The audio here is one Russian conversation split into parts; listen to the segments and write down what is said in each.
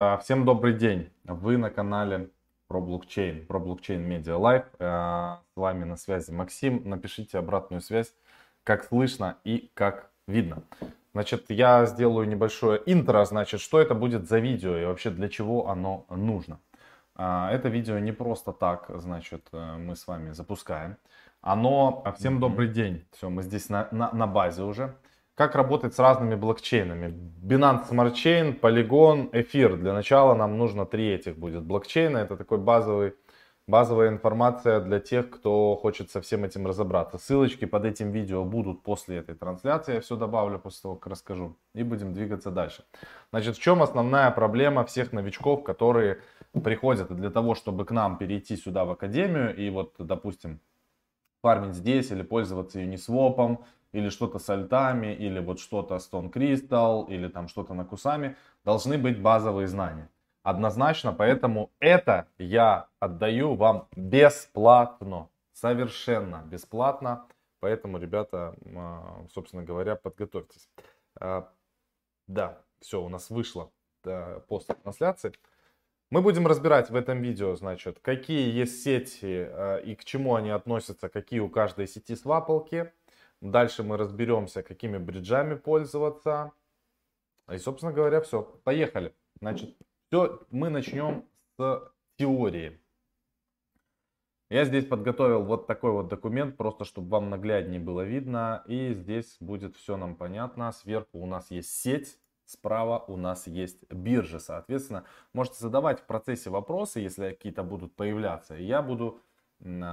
А, всем добрый день. Вы на канале про блокчейн, про блокчейн Media Live. А, с вами на связи Максим. Напишите обратную связь, как слышно и как видно. Значит, я сделаю небольшое интро, значит, что это будет за видео и вообще для чего оно нужно. А, это видео не просто так, значит, э, мы с вами запускаем. Оно, всем добрый день. Все, мы здесь на, на, на базе уже как работать с разными блокчейнами. Binance Smart Chain, Polygon, Эфир. Для начала нам нужно три этих будет блокчейна. Это такой базовый, базовая информация для тех, кто хочет со всем этим разобраться. Ссылочки под этим видео будут после этой трансляции. Я все добавлю после того, как расскажу. И будем двигаться дальше. Значит, в чем основная проблема всех новичков, которые приходят для того, чтобы к нам перейти сюда в академию и вот, допустим, фармить здесь или пользоваться Uniswap, или что-то с альтами, или вот что-то Stone Crystal, или там что-то на Кусами, должны быть базовые знания. Однозначно, поэтому это я отдаю вам бесплатно, совершенно бесплатно. Поэтому, ребята, а, собственно говоря, подготовьтесь. А, да, все, у нас вышло после трансляции. Мы будем разбирать в этом видео, значит, какие есть сети а, и к чему они относятся, какие у каждой сети свапалки. Дальше мы разберемся, какими бриджами пользоваться. И, собственно говоря, все. Поехали. Значит, все, мы начнем с теории. Я здесь подготовил вот такой вот документ, просто чтобы вам нагляднее было видно. И здесь будет все нам понятно. Сверху у нас есть сеть, справа у нас есть биржа. Соответственно, можете задавать в процессе вопросы, если какие-то будут появляться. И я буду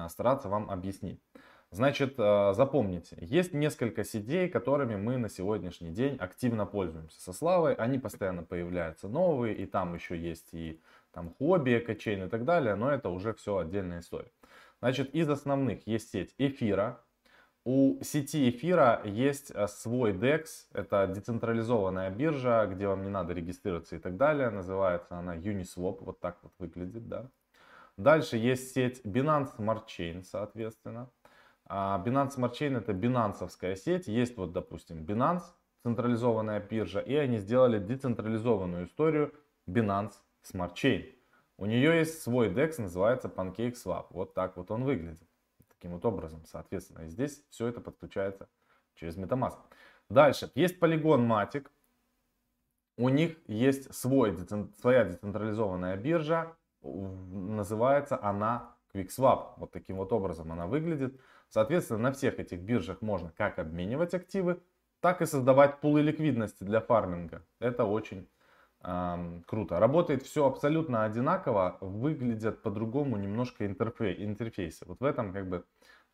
стараться вам объяснить. Значит, э, запомните, есть несколько сетей, которыми мы на сегодняшний день активно пользуемся. Со Славой они постоянно появляются новые, и там еще есть и там хобби, экочейн и так далее, но это уже все отдельная история. Значит, из основных есть сеть эфира. У сети эфира есть э, свой DEX, это децентрализованная биржа, где вам не надо регистрироваться и так далее. Называется она Uniswap, вот так вот выглядит, да. Дальше есть сеть Binance Smart Chain, соответственно. А Binance Smart Chain это бинансовская сеть. Есть вот, допустим, Binance, централизованная биржа, и они сделали децентрализованную историю Binance Smart Chain. У нее есть свой DEX, называется PancakeSwap. Вот так вот он выглядит. Таким вот образом, соответственно. И здесь все это подключается через MetaMask. Дальше. Есть Polygon Matic. У них есть свой, своя децентрализованная биржа. Называется она QuickSwap. Вот таким вот образом она выглядит. Соответственно, на всех этих биржах можно как обменивать активы, так и создавать пулы ликвидности для фарминга. Это очень эм, круто. Работает все абсолютно одинаково, выглядят по-другому немножко интерфей, интерфейсы. Вот в этом как бы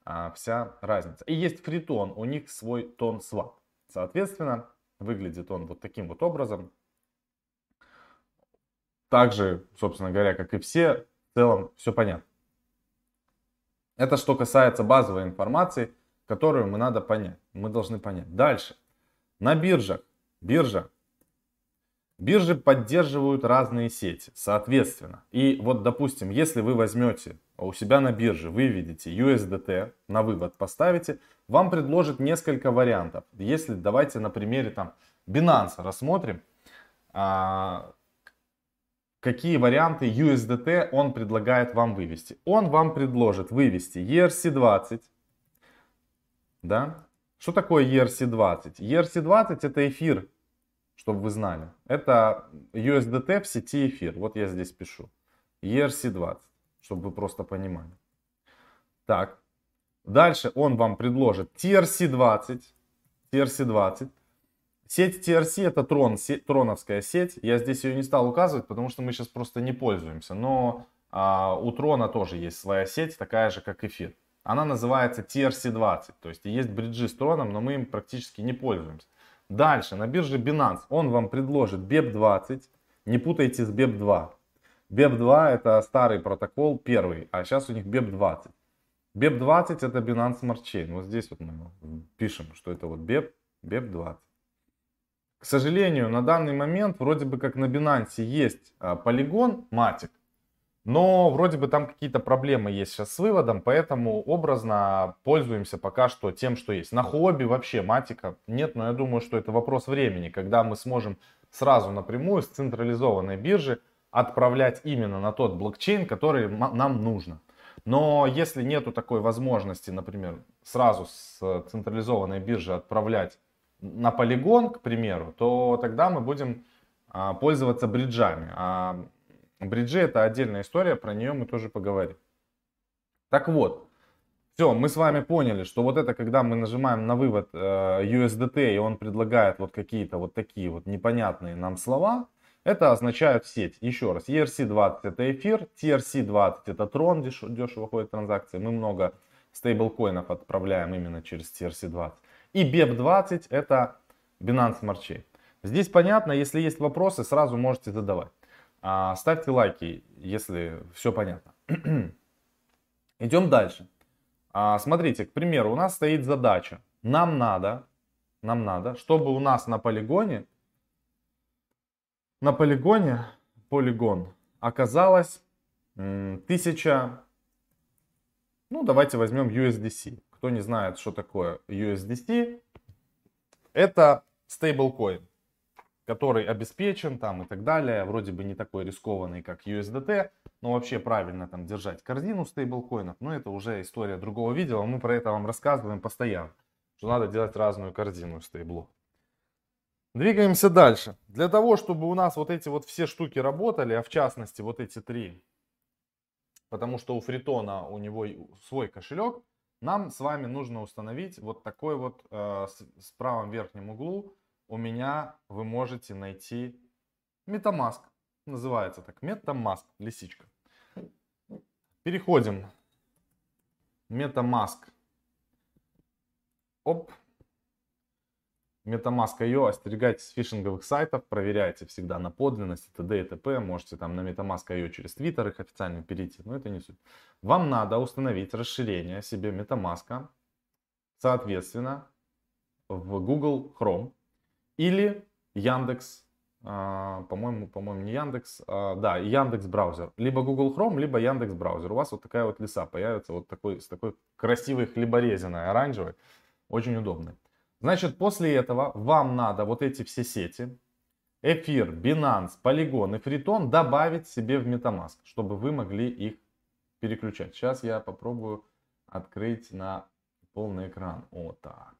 э, вся разница. И есть фритон, у них свой тон свап. Соответственно, выглядит он вот таким вот образом. Также, собственно говоря, как и все, в целом все понятно. Это что касается базовой информации, которую мы надо понять. Мы должны понять. Дальше. На биржах. Биржа. Биржи поддерживают разные сети, соответственно. И вот, допустим, если вы возьмете у себя на бирже, выведете USDT, на вывод поставите, вам предложат несколько вариантов. Если давайте на примере там Binance рассмотрим, а, какие варианты USDT он предлагает вам вывести. Он вам предложит вывести ERC20. Да? Что такое ERC20? ERC20 это эфир, чтобы вы знали. Это USDT в сети эфир. Вот я здесь пишу. ERC20, чтобы вы просто понимали. Так. Дальше он вам предложит TRC20. TRC20 Сеть TRC это Трон, сеть, троновская сеть. Я здесь ее не стал указывать, потому что мы сейчас просто не пользуемся. Но а, у Трона тоже есть своя сеть, такая же, как эфир. Она называется TRC20. То есть есть бриджи с Троном, но мы им практически не пользуемся. Дальше, на бирже Binance он вам предложит BEP20. Не путайте с BEP2. BEP2 это старый протокол, первый, а сейчас у них BEP20. BEP20 это Binance Smart Chain. Вот здесь вот мы пишем, что это вот BEP, BEP20. К сожалению, на данный момент вроде бы как на Binance есть а, полигон Matic, но вроде бы там какие-то проблемы есть сейчас с выводом, поэтому образно пользуемся пока что тем, что есть. На хобби вообще матика нет, но я думаю, что это вопрос времени, когда мы сможем сразу напрямую с централизованной биржи отправлять именно на тот блокчейн, который нам нужно. Но если нету такой возможности, например, сразу с централизованной биржи отправлять на полигон, к примеру, то тогда мы будем а, пользоваться бриджами. А бриджи это отдельная история, про нее мы тоже поговорим. Так вот, все, мы с вами поняли, что вот это, когда мы нажимаем на вывод э, USDT, и он предлагает вот какие-то вот такие вот непонятные нам слова, это означает сеть. Еще раз, ERC20 это эфир, TRC20 это трон, дешево ходит транзакции. Мы много стейблкоинов отправляем именно через TRC20. И BEP20 это Binance Smart Chain. Здесь понятно, если есть вопросы, сразу можете задавать. А, ставьте лайки, если все понятно. Идем дальше. А, смотрите, к примеру, у нас стоит задача. Нам надо, нам надо, чтобы у нас на полигоне, на полигоне, полигон, оказалось 1000, ну давайте возьмем USDC. Кто не знает, что такое USDC, это стейблкоин, который обеспечен там и так далее. Вроде бы не такой рискованный, как USDT, но вообще правильно там держать корзину стейблкоинов. Но это уже история другого видео. Мы про это вам рассказываем постоянно, что надо делать разную корзину стейблов. Двигаемся дальше. Для того, чтобы у нас вот эти вот все штуки работали, а в частности вот эти три, потому что у Фритона у него свой кошелек, нам с вами нужно установить вот такой вот э, с, с правом верхнем углу у меня вы можете найти MetaMask. Называется так. MetaMask. Лисичка. Переходим. MetaMask. Оп. MetaMask.io, остерегайтесь фишинговых сайтов, проверяйте всегда на подлинность и т.д. и т.п. Можете там на MetaMask.io через Twitter их официально перейти, но это не суть. Вам надо установить расширение себе MetaMask, соответственно, в Google Chrome или Яндекс, а, по-моему, по-моему, не Яндекс, а, да, Яндекс браузер. Либо Google Chrome, либо Яндекс браузер. У вас вот такая вот леса появится, вот такой, с такой красивой хлеборезиной оранжевой. Очень удобной. Значит, после этого вам надо вот эти все сети, Эфир, Binance, Polygon и Фритон добавить себе в MetaMask, чтобы вы могли их переключать. Сейчас я попробую открыть на полный экран. Вот так.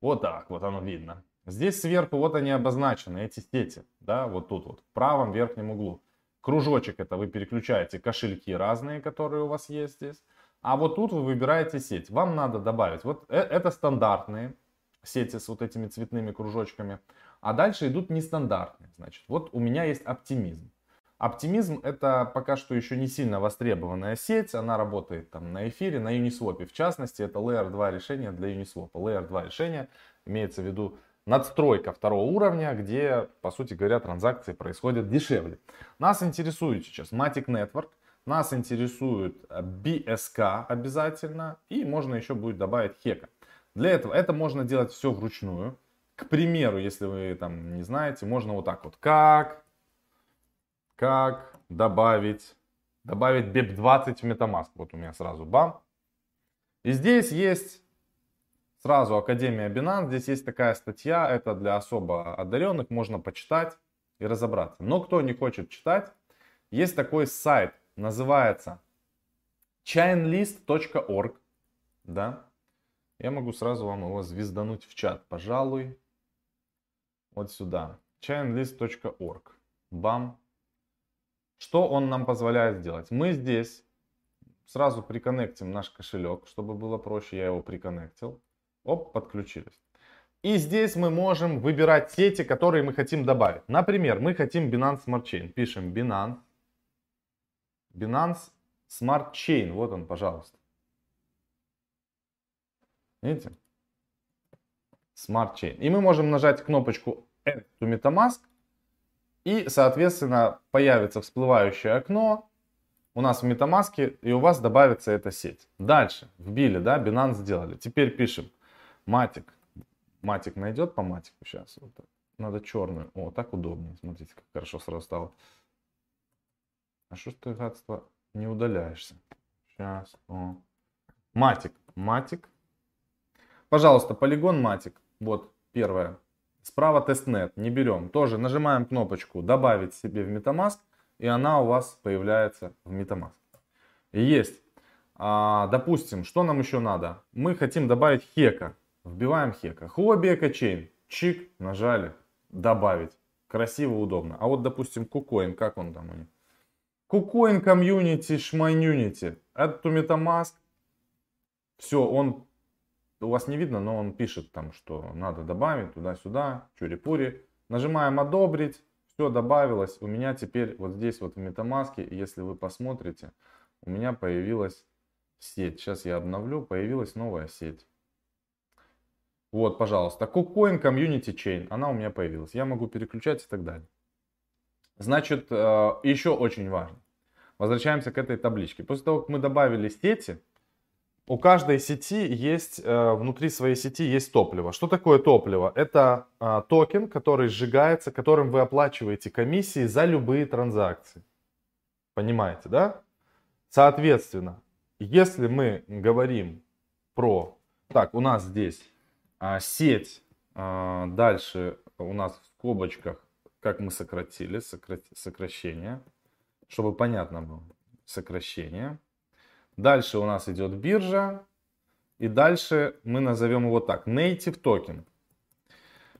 Вот так вот оно видно. Здесь сверху вот они обозначены, эти сети. Да, вот тут вот, в правом верхнем углу. Кружочек это вы переключаете кошельки разные, которые у вас есть здесь. А вот тут вы выбираете сеть. Вам надо добавить. Вот э, это стандартные сети с вот этими цветными кружочками. А дальше идут нестандартные. Значит, вот у меня есть оптимизм. Оптимизм это пока что еще не сильно востребованная сеть. Она работает там на эфире, на Uniswap. В частности, это Layer 2 решение для Uniswap. Layer 2 решение имеется в виду надстройка второго уровня, где, по сути говоря, транзакции происходят дешевле. Нас интересует сейчас Matic Network, нас интересует BSK обязательно, и можно еще будет добавить Хека. Для этого это можно делать все вручную. К примеру, если вы там не знаете, можно вот так вот. Как, как добавить, добавить BEP20 в MetaMask. Вот у меня сразу бам. И здесь есть сразу Академия Binance. Здесь есть такая статья, это для особо одаренных, можно почитать и разобраться. Но кто не хочет читать, есть такой сайт, называется chainlist.org. Да? Я могу сразу вам его звездануть в чат, пожалуй. Вот сюда. chainlist.org. Бам. Что он нам позволяет сделать? Мы здесь сразу приконнектим наш кошелек, чтобы было проще. Я его приконнектил. Оп, подключились. И здесь мы можем выбирать сети, которые мы хотим добавить. Например, мы хотим Binance Smart Chain. Пишем Binance. Binance Smart Chain. Вот он, пожалуйста. Видите? Smart Chain. И мы можем нажать кнопочку Add to MetaMask. И, соответственно, появится всплывающее окно у нас в MetaMask, и у вас добавится эта сеть. Дальше, вбили, да, Binance сделали. Теперь пишем Matic. Matic найдет по Matic у сейчас. Вот так. Надо черную. О, так удобнее. Смотрите, как хорошо сразу стало. А что ж ты, гадство, не удаляешься? Сейчас. О. Matic. Matic. Пожалуйста, Polygon Matic. Вот первое. Справа testnet, не берем. Тоже нажимаем кнопочку «Добавить себе в MetaMask», и она у вас появляется в MetaMask. Есть. А, допустим, что нам еще надо? Мы хотим добавить хека. Вбиваем хека. Huobi EcoChain. Чик, нажали. Добавить. Красиво, удобно. А вот, допустим, KuCoin, как он там у них? KuCoin Community, Шмайнюнити. Это MetaMask. Все, он у вас не видно, но он пишет там, что надо добавить туда-сюда, чури-пури. Нажимаем одобрить, все добавилось. У меня теперь вот здесь вот в MetaMask, если вы посмотрите, у меня появилась сеть. Сейчас я обновлю, появилась новая сеть. Вот, пожалуйста, KuCoin Community Chain, она у меня появилась. Я могу переключать и так далее. Значит, э, еще очень важно. Возвращаемся к этой табличке. После того, как мы добавили сети, у каждой сети есть, э, внутри своей сети есть топливо. Что такое топливо? Это а, токен, который сжигается, которым вы оплачиваете комиссии за любые транзакции. Понимаете, да? Соответственно, если мы говорим про... Так, у нас здесь а, сеть, а, дальше у нас в скобочках, как мы сократили, сократ, сокращение, чтобы понятно было, сокращение. Дальше у нас идет биржа. И дальше мы назовем его так. Native токен.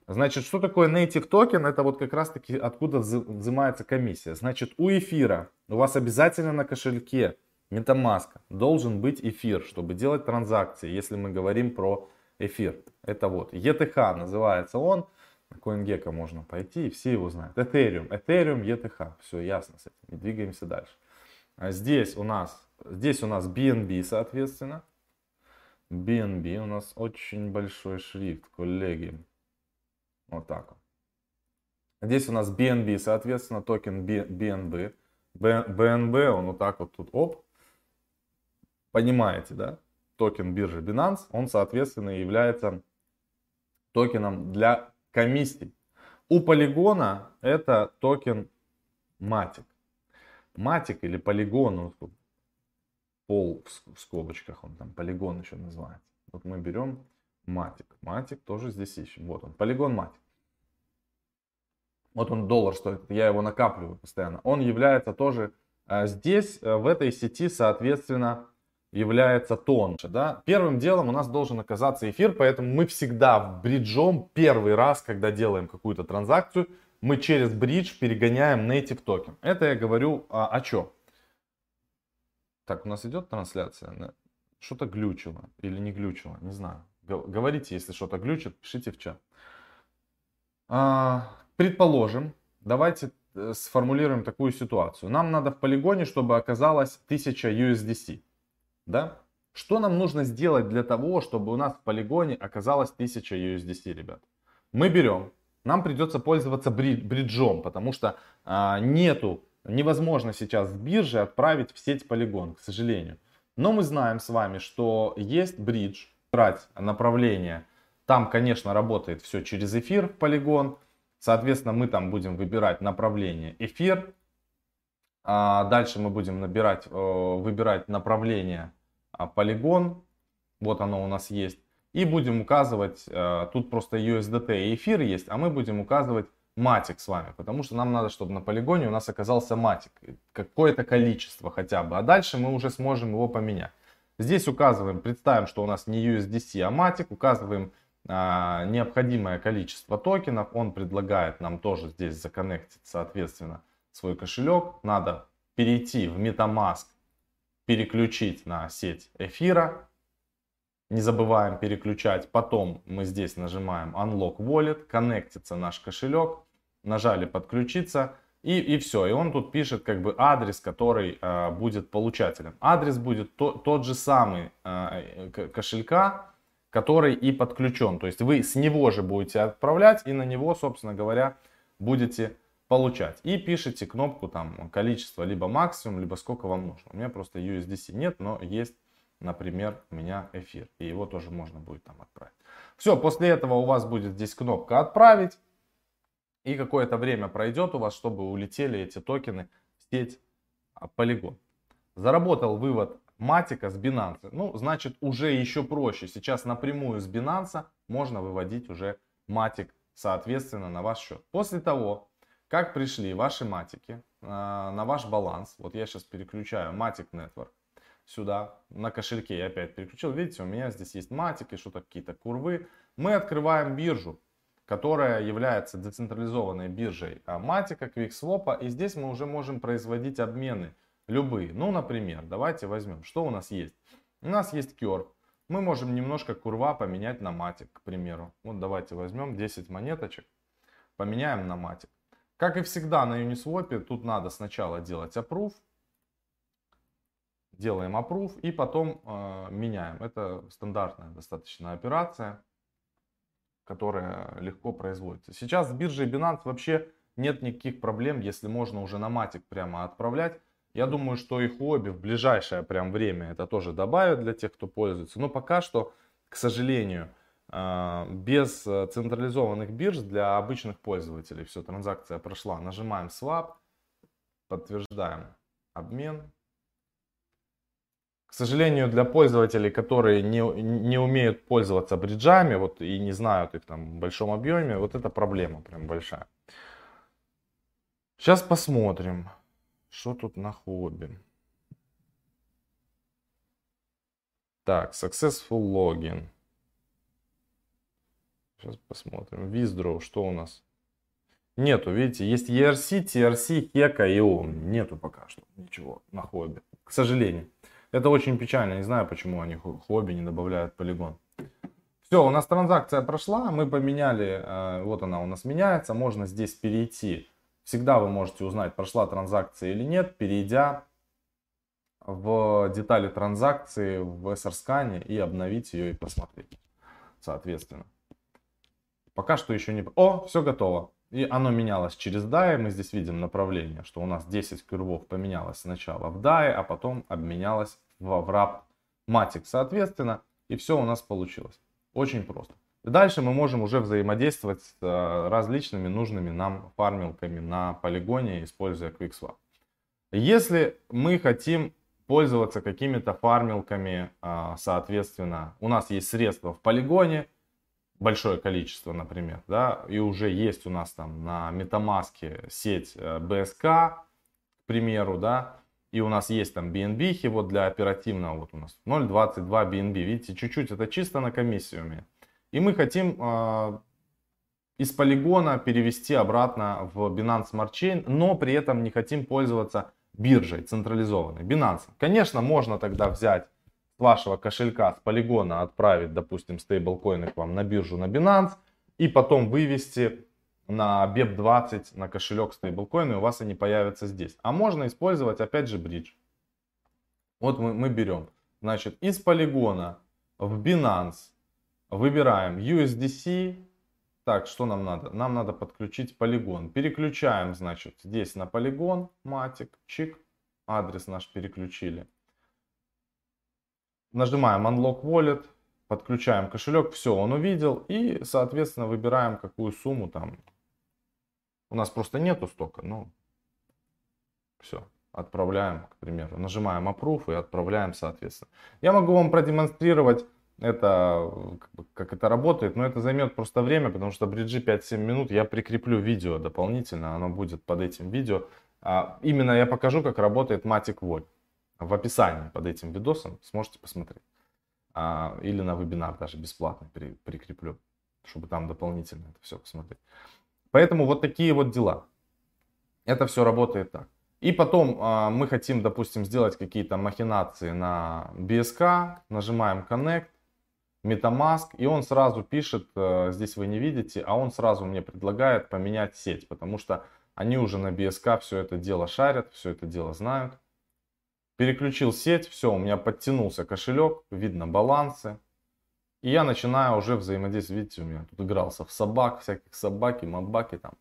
Значит, что такое native токен? Это вот как раз таки откуда взимается комиссия. Значит, у эфира у вас обязательно на кошельке MetaMask должен быть эфир, чтобы делать транзакции, если мы говорим про эфир. Это вот ETH называется он. На CoinGecko можно пойти и все его знают. Ethereum, Ethereum, ETH. Все ясно с этим. И двигаемся дальше. А здесь у нас Здесь у нас BNB, соответственно. BNB у нас очень большой шрифт, коллеги. Вот так. Здесь у нас BNB, соответственно, токен BNB. BNB, он вот так вот тут, оп. Понимаете, да? Токен биржи Binance, он, соответственно, является токеном для комиссий. У полигона это токен Matic. Matic или полигон, пол в скобочках, он там полигон еще называется. Вот мы берем Matic. Matic тоже здесь ищем. Вот он, Polygon Matic. Вот он доллар стоит, я его накапливаю постоянно. Он является тоже а здесь, э, в этой сети, соответственно, является тоньше. Да? Первым делом у нас должен оказаться эфир, поэтому мы всегда бриджом первый раз, когда делаем какую-то транзакцию, мы через бридж перегоняем native токен. Это я говорю а, о чем? Так, у нас идет трансляция? Что-то глючило или не глючило, не знаю. Говорите, если что-то глючит, пишите в чат. А, предположим, давайте э, сформулируем такую ситуацию. Нам надо в полигоне, чтобы оказалось 1000 USDC. Да? Что нам нужно сделать для того, чтобы у нас в полигоне оказалось 1000 USDC, ребят? Мы берем, нам придется пользоваться бриджом, потому что а, нету невозможно сейчас с биржи отправить в сеть Polygon, к сожалению. Но мы знаем с вами, что есть бридж, брать направление. Там, конечно, работает все через эфир Polygon. Соответственно, мы там будем выбирать направление эфир. А дальше мы будем набирать, э, выбирать направление Polygon. Вот оно у нас есть. И будем указывать, э, тут просто USDT и эфир есть, а мы будем указывать матик с вами, потому что нам надо, чтобы на полигоне у нас оказался матик, какое-то количество хотя бы, а дальше мы уже сможем его поменять. Здесь указываем, представим, что у нас не USDC, а матик, указываем а, необходимое количество токенов, он предлагает нам тоже здесь законнектить, соответственно, свой кошелек, надо перейти в MetaMask, переключить на сеть эфира, не забываем переключать. Потом мы здесь нажимаем Unlock Wallet, коннектится наш кошелек. Нажали подключиться. И, и все. И он тут пишет как бы адрес, который э, будет получателем. Адрес будет то, тот же самый э, кошелька, который и подключен. То есть вы с него же будете отправлять и на него, собственно говоря, будете получать. И пишите кнопку там количество, либо максимум, либо сколько вам нужно. У меня просто USDC нет, но есть например, у меня эфир. И его тоже можно будет там отправить. Все, после этого у вас будет здесь кнопка «Отправить». И какое-то время пройдет у вас, чтобы улетели эти токены в сеть Polygon. Заработал вывод Матика с Binance. Ну, значит, уже еще проще. Сейчас напрямую с Binance можно выводить уже Матик соответственно, на ваш счет. После того, как пришли ваши матики а, на ваш баланс, вот я сейчас переключаю Matic Network сюда, на кошельке я опять переключил, видите, у меня здесь есть матики, что-то какие-то курвы. Мы открываем биржу, которая является децентрализованной биржей Матика, QuickSwap, и здесь мы уже можем производить обмены любые. Ну, например, давайте возьмем, что у нас есть. У нас есть Curve, мы можем немножко курва поменять на матик, к примеру. Вот давайте возьмем 10 монеточек, поменяем на матик. Как и всегда на Uniswap, тут надо сначала делать approve. Делаем approve и потом э, меняем. Это стандартная достаточно операция, которая легко производится. Сейчас с биржей Binance вообще нет никаких проблем, если можно уже на матик прямо отправлять. Я думаю, что и Huobi в ближайшее прям время это тоже добавят для тех, кто пользуется. Но пока что, к сожалению, а, без э, централизованных бирж для обычных пользователей все, транзакция прошла. Нажимаем Swap, подтверждаем обмен. К сожалению, для пользователей, которые не, не умеют пользоваться бриджами вот, и не знают их там в большом объеме, вот это проблема прям большая. Сейчас посмотрим. Что тут на хобби? Так, successful login. Сейчас посмотрим. Withdraw, что у нас? Нету, видите, есть ERC, TRC, HECA и OM. Нету пока что ничего на хобби. К сожалению. Это очень печально. Не знаю, почему они хобби не добавляют полигон. Все, у нас транзакция прошла. Мы поменяли, э, вот она у нас меняется. Можно здесь перейти Всегда вы можете узнать, прошла транзакция или нет, перейдя в детали транзакции в SRScan и обновить ее и посмотреть. Соответственно. Пока что еще не... О, все готово. И оно менялось через DAI. Мы здесь видим направление, что у нас 10 курвов поменялось сначала в DAI, а потом обменялось в wrap Matic. Соответственно, и все у нас получилось. Очень просто. Дальше мы можем уже взаимодействовать с э, различными нужными нам фармилками на полигоне, используя QuickSwap. Если мы хотим пользоваться какими-то фармилками, э, соответственно, у нас есть средства в полигоне, большое количество, например, да, и уже есть у нас там на MetaMask сеть BSK, э, к примеру, да, и у нас есть там BNB, вот для оперативного, вот у нас 0.22 BNB, видите, чуть-чуть, это чисто на меня. И мы хотим э, из полигона перевести обратно в Binance Smart Chain, но при этом не хотим пользоваться биржей централизованной, Binance. Конечно, можно тогда взять вашего кошелька, с полигона отправить, допустим, стейблкоины к вам на биржу на Binance и потом вывести на BEP20 на кошелек стейблкоина, и у вас они появятся здесь. А можно использовать опять же бридж. Вот мы, мы берем, значит, из полигона в Binance Выбираем USDC. Так, что нам надо? Нам надо подключить полигон. Переключаем, значит, здесь на полигон, матик, чик. Адрес наш переключили. Нажимаем Unlock Wallet, подключаем кошелек, все, он увидел. И, соответственно, выбираем, какую сумму там. У нас просто нету столько, ну, все, отправляем, к примеру. Нажимаем Approve и отправляем, соответственно. Я могу вам продемонстрировать это, как это работает, но это займет просто время, потому что бриджи 5-7 минут, я прикреплю видео дополнительно, оно будет под этим видео. А, именно я покажу, как работает Matic Volt. В описании под этим видосом сможете посмотреть. А, или на вебинар даже бесплатно при, прикреплю, чтобы там дополнительно это все посмотреть. Поэтому вот такие вот дела. Это все работает так. И потом а, мы хотим, допустим, сделать какие-то махинации на BSK, нажимаем Connect, MetaMask, и он сразу пишет, э, здесь вы не видите, а он сразу мне предлагает поменять сеть, потому что они уже на BSK все это дело шарят, все это дело знают. Переключил сеть, все, у меня подтянулся кошелек, видно балансы. И я начинаю уже взаимодействовать, видите, у меня тут игрался в собак, всяких собаки, мобаки там.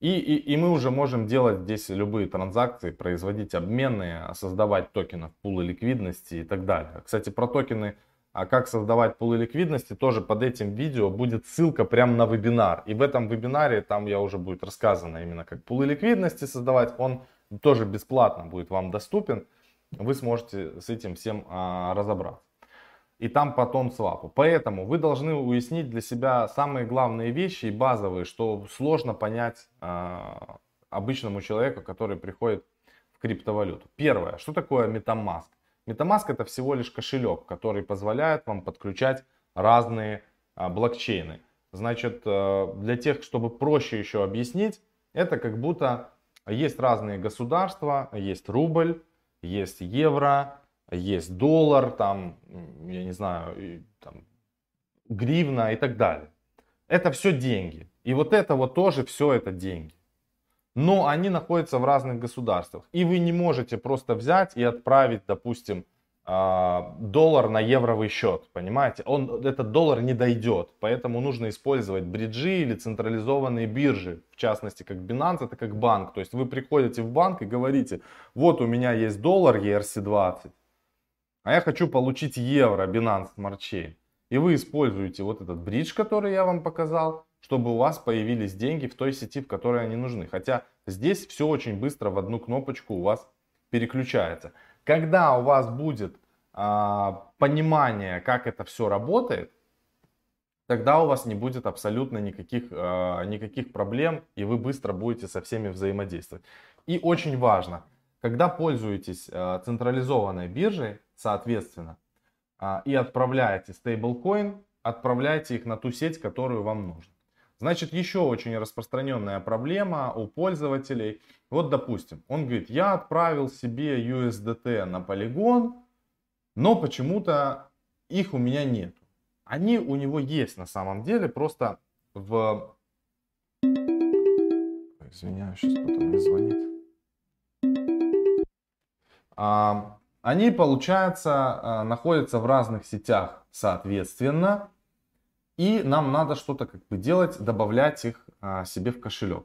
И, и, и мы уже можем делать здесь любые транзакции, производить обменные, создавать токенов, пулы ликвидности и так далее. Кстати, про токены а как создавать пулы ликвидности, тоже под этим видео будет ссылка прямо на вебинар. И в этом вебинаре там я уже будет рассказано именно как пулы ликвидности создавать. Он тоже бесплатно будет вам доступен. Вы сможете с этим всем а, разобраться. и там потом свапу. Поэтому вы должны уяснить для себя самые главные вещи и базовые, что сложно понять э, обычному человеку, который приходит в криптовалюту. Первое, что такое MetaMask? MetaMask это всего лишь кошелек, который позволяет вам подключать разные э, блокчейны. Значит, э, для тех, чтобы проще еще объяснить, это как будто есть разные государства, есть рубль, есть евро, есть доллар, там, я не знаю, там, гривна и так далее. Это все деньги. И вот это вот тоже все это деньги. Но они находятся в разных государствах. И вы не можете просто взять и отправить, допустим, доллар на евровый счет, понимаете? Он, этот доллар не дойдет, поэтому нужно использовать бриджи или централизованные биржи, в частности, как Binance, это как банк. То есть вы приходите в банк и говорите, вот у меня есть доллар ERC20, а я хочу получить евро Binance Smart Chain. И вы используете вот этот бридж, который я вам показал, чтобы у вас появились деньги в той сети, в которой они нужны. Хотя здесь все очень быстро в одну кнопочку у вас переключается. Когда у вас будет а, понимание, как это все работает, тогда у вас не будет абсолютно никаких, а, никаких проблем, и вы быстро будете со всеми взаимодействовать. И очень важно, когда пользуетесь а, централизованной биржей, соответственно, а, и отправляете стейблкоин, отправляйте их на ту сеть, которую вам нужно. Значит, еще очень распространенная проблема у пользователей. Вот, допустим, он говорит, я отправил себе USDT на полигон, но почему-то их у меня нет. Они у него есть на самом деле, просто в... Извиняюсь, сейчас кто-то мне звонит. А, они, получается, а, находятся в разных сетях соответственно. И нам надо что-то как бы делать, добавлять их а, себе в кошелек.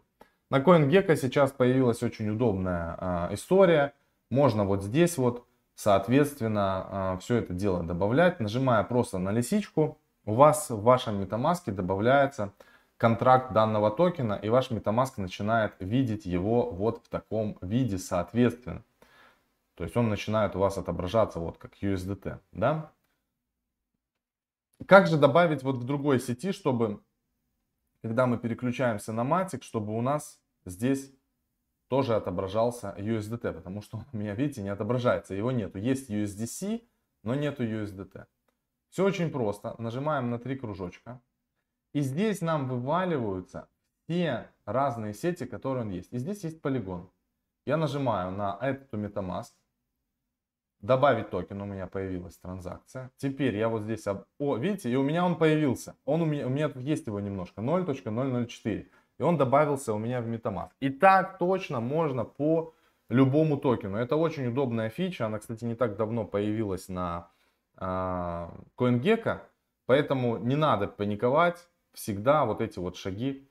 На CoinGecko сейчас появилась очень удобная а, история. Можно вот здесь вот, соответственно, а, все это дело добавлять. Нажимая просто на лисичку, у вас в вашем MetaMask добавляется контракт данного токена, и ваш MetaMask начинает видеть его вот в таком виде, соответственно. То есть он начинает у вас отображаться вот как USDT, да? Как же добавить вот в другой сети, чтобы, когда мы переключаемся на Matic, чтобы у нас здесь тоже отображался USDT, потому что он у меня, видите, не отображается, его нету. Есть USDC, но нету USDT. Все очень просто. Нажимаем на три кружочка. И здесь нам вываливаются все разные сети, которые он есть. И здесь есть полигон. Я нажимаю на to MetaMask. Добавить токен, у меня появилась транзакция. Теперь я вот здесь, о, видите, и у меня он появился. Он у меня, у меня есть его немножко, 0.004. И он добавился у меня в MetaMask. И так точно можно по любому токену. Это очень удобная фича. Она, кстати, не так давно появилась на э, CoinGecko. Поэтому не надо паниковать. Всегда вот эти вот шаги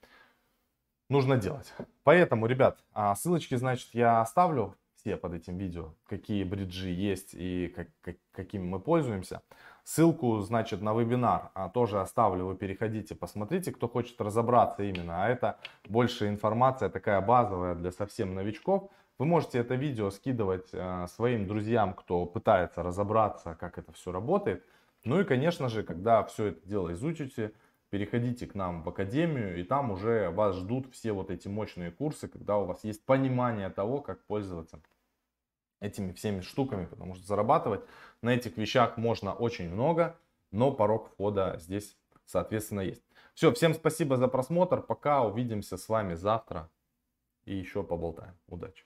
нужно делать. Поэтому, ребят, а, ссылочки, значит, я оставлю все под этим видео, какие бриджи есть и как, как, какими мы пользуемся. Ссылку, значит, на вебинар а, тоже оставлю, вы переходите, посмотрите, кто хочет разобраться именно. А это больше информация такая базовая для совсем новичков. Вы можете это видео скидывать а, своим друзьям, кто пытается разобраться, как это все работает. Ну и, конечно же, когда все это дело изучите, переходите к нам в академию, и там уже вас ждут все вот эти мощные курсы, когда у вас есть понимание того, как пользоваться этими всеми штуками, потому что зарабатывать на этих вещах можно очень много, но порог входа здесь, соответственно, есть. Все, всем спасибо за просмотр, пока увидимся с вами завтра и еще поболтаем. Удачи!